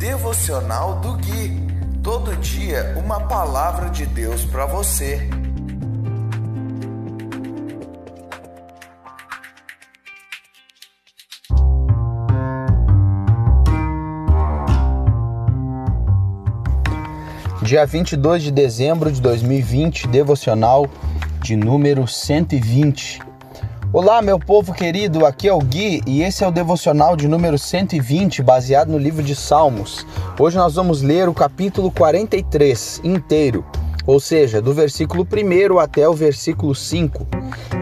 Devocional do Gui. Todo dia uma palavra de Deus para você. Dia 22 de dezembro de 2020, devocional de número 120. Olá, meu povo querido, aqui é o Gui e esse é o devocional de número 120, baseado no livro de Salmos. Hoje nós vamos ler o capítulo 43 inteiro, ou seja, do versículo 1 até o versículo 5.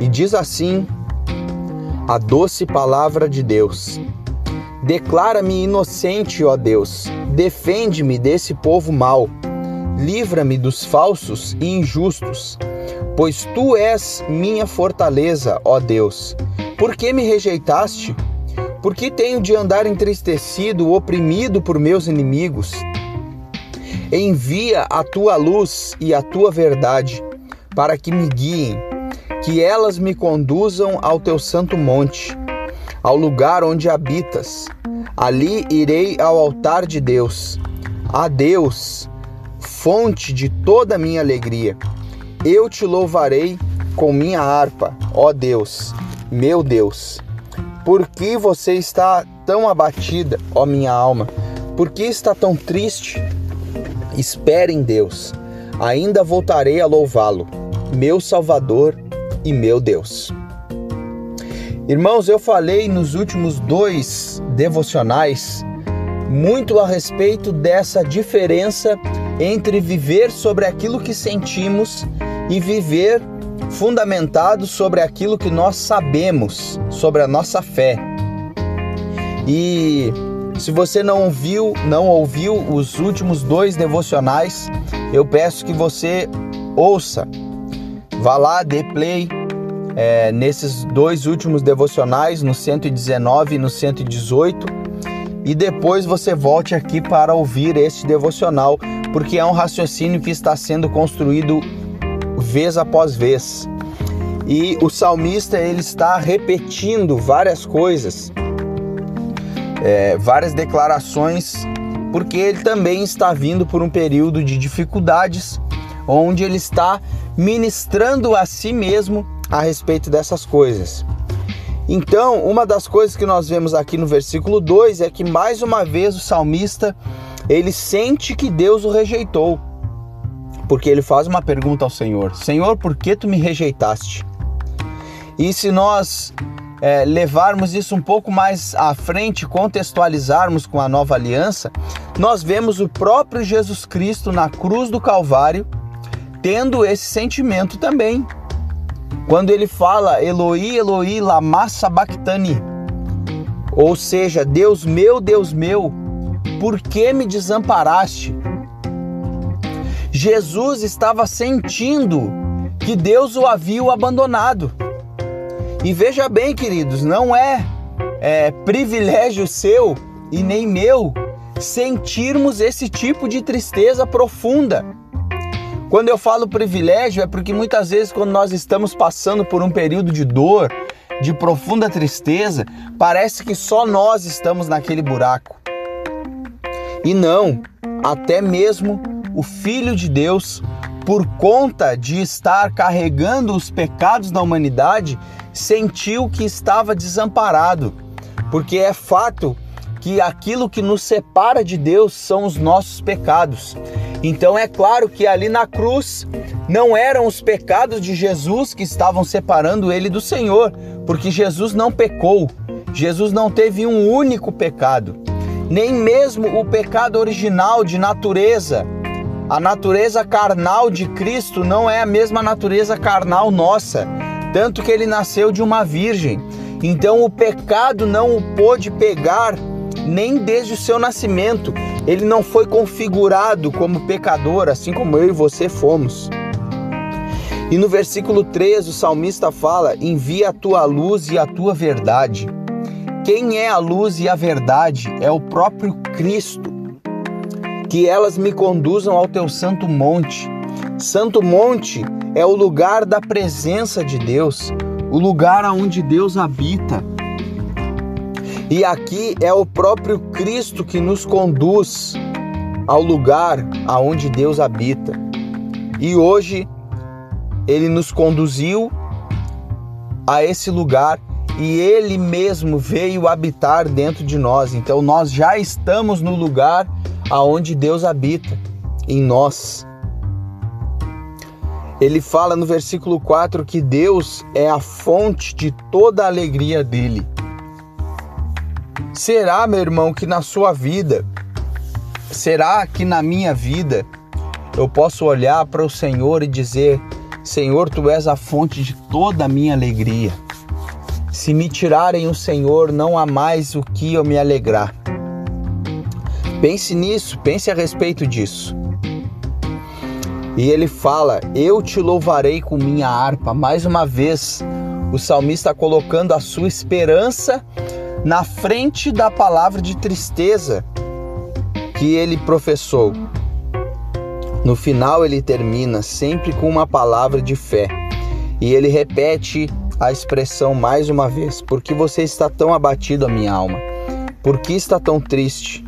E diz assim: A doce palavra de Deus. Declara-me inocente, ó Deus, defende-me desse povo mau, livra-me dos falsos e injustos pois tu és minha fortaleza, ó Deus. Por que me rejeitaste? Por que tenho de andar entristecido, oprimido por meus inimigos? Envia a tua luz e a tua verdade para que me guiem, que elas me conduzam ao teu santo monte, ao lugar onde habitas. Ali irei ao altar de Deus. A Deus, fonte de toda a minha alegria. Eu te louvarei com minha harpa, ó Deus, meu Deus. Por que você está tão abatida, ó minha alma? Por que está tão triste? Espere em Deus. Ainda voltarei a louvá-lo, meu Salvador e meu Deus. Irmãos, eu falei nos últimos dois devocionais muito a respeito dessa diferença entre viver sobre aquilo que sentimos e viver fundamentado sobre aquilo que nós sabemos, sobre a nossa fé. E se você não viu, não ouviu os últimos dois devocionais, eu peço que você ouça. Vá lá, dê play é, nesses dois últimos devocionais, no 119 e no 118, e depois você volte aqui para ouvir este devocional, porque é um raciocínio que está sendo construído vez após vez. E o salmista ele está repetindo várias coisas, é, várias declarações, porque ele também está vindo por um período de dificuldades, onde ele está ministrando a si mesmo a respeito dessas coisas. Então, uma das coisas que nós vemos aqui no versículo 2 é que mais uma vez o salmista ele sente que Deus o rejeitou porque ele faz uma pergunta ao Senhor: Senhor, por que tu me rejeitaste? E se nós é, levarmos isso um pouco mais à frente, contextualizarmos com a nova aliança, nós vemos o próprio Jesus Cristo na cruz do Calvário tendo esse sentimento também. Quando ele fala Eloi, Eloi, lama sabachthani, ou seja, Deus meu, Deus meu, por que me desamparaste? Jesus estava sentindo que Deus o havia abandonado. E veja bem, queridos, não é, é privilégio seu e nem meu sentirmos esse tipo de tristeza profunda. Quando eu falo privilégio, é porque muitas vezes, quando nós estamos passando por um período de dor, de profunda tristeza, parece que só nós estamos naquele buraco. E não, até mesmo o Filho de Deus, por conta de estar carregando os pecados da humanidade, sentiu que estava desamparado, porque é fato que aquilo que nos separa de Deus são os nossos pecados. Então é claro que ali na cruz não eram os pecados de Jesus que estavam separando ele do Senhor, porque Jesus não pecou. Jesus não teve um único pecado, nem mesmo o pecado original de natureza a natureza carnal de Cristo não é a mesma natureza carnal nossa, tanto que ele nasceu de uma virgem. Então o pecado não o pôde pegar nem desde o seu nascimento. Ele não foi configurado como pecador, assim como eu e você fomos. E no versículo 3, o salmista fala: Envia a tua luz e a tua verdade. Quem é a luz e a verdade? É o próprio Cristo que elas me conduzam ao teu santo monte. Santo monte é o lugar da presença de Deus, o lugar onde Deus habita. E aqui é o próprio Cristo que nos conduz ao lugar aonde Deus habita. E hoje ele nos conduziu a esse lugar e ele mesmo veio habitar dentro de nós. Então nós já estamos no lugar aonde Deus habita em nós. Ele fala no versículo 4 que Deus é a fonte de toda a alegria dele. Será, meu irmão, que na sua vida, será que na minha vida eu posso olhar para o Senhor e dizer: Senhor, tu és a fonte de toda a minha alegria. Se me tirarem o Senhor, não há mais o que eu me alegrar. Pense nisso, pense a respeito disso. E ele fala: Eu te louvarei com minha harpa. Mais uma vez, o salmista colocando a sua esperança na frente da palavra de tristeza que ele professou. No final, ele termina sempre com uma palavra de fé e ele repete a expressão mais uma vez: Por que você está tão abatido, a minha alma? Por que está tão triste?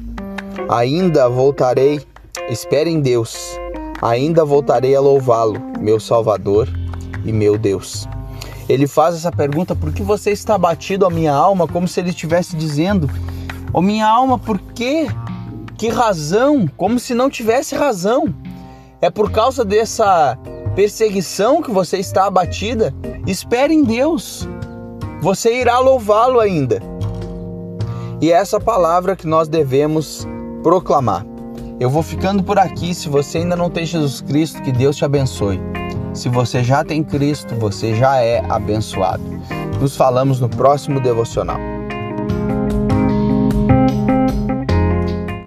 Ainda voltarei, espere em Deus, ainda voltarei a louvá-lo, meu Salvador e meu Deus. Ele faz essa pergunta: por que você está abatido a minha alma? Como se ele estivesse dizendo: Ô oh, minha alma, por quê? Que razão? Como se não tivesse razão. É por causa dessa perseguição que você está abatida? Espere em Deus. Você irá louvá-lo ainda. E é essa palavra que nós devemos proclamar. Eu vou ficando por aqui. Se você ainda não tem Jesus Cristo, que Deus te abençoe. Se você já tem Cristo, você já é abençoado. Nos falamos no próximo devocional.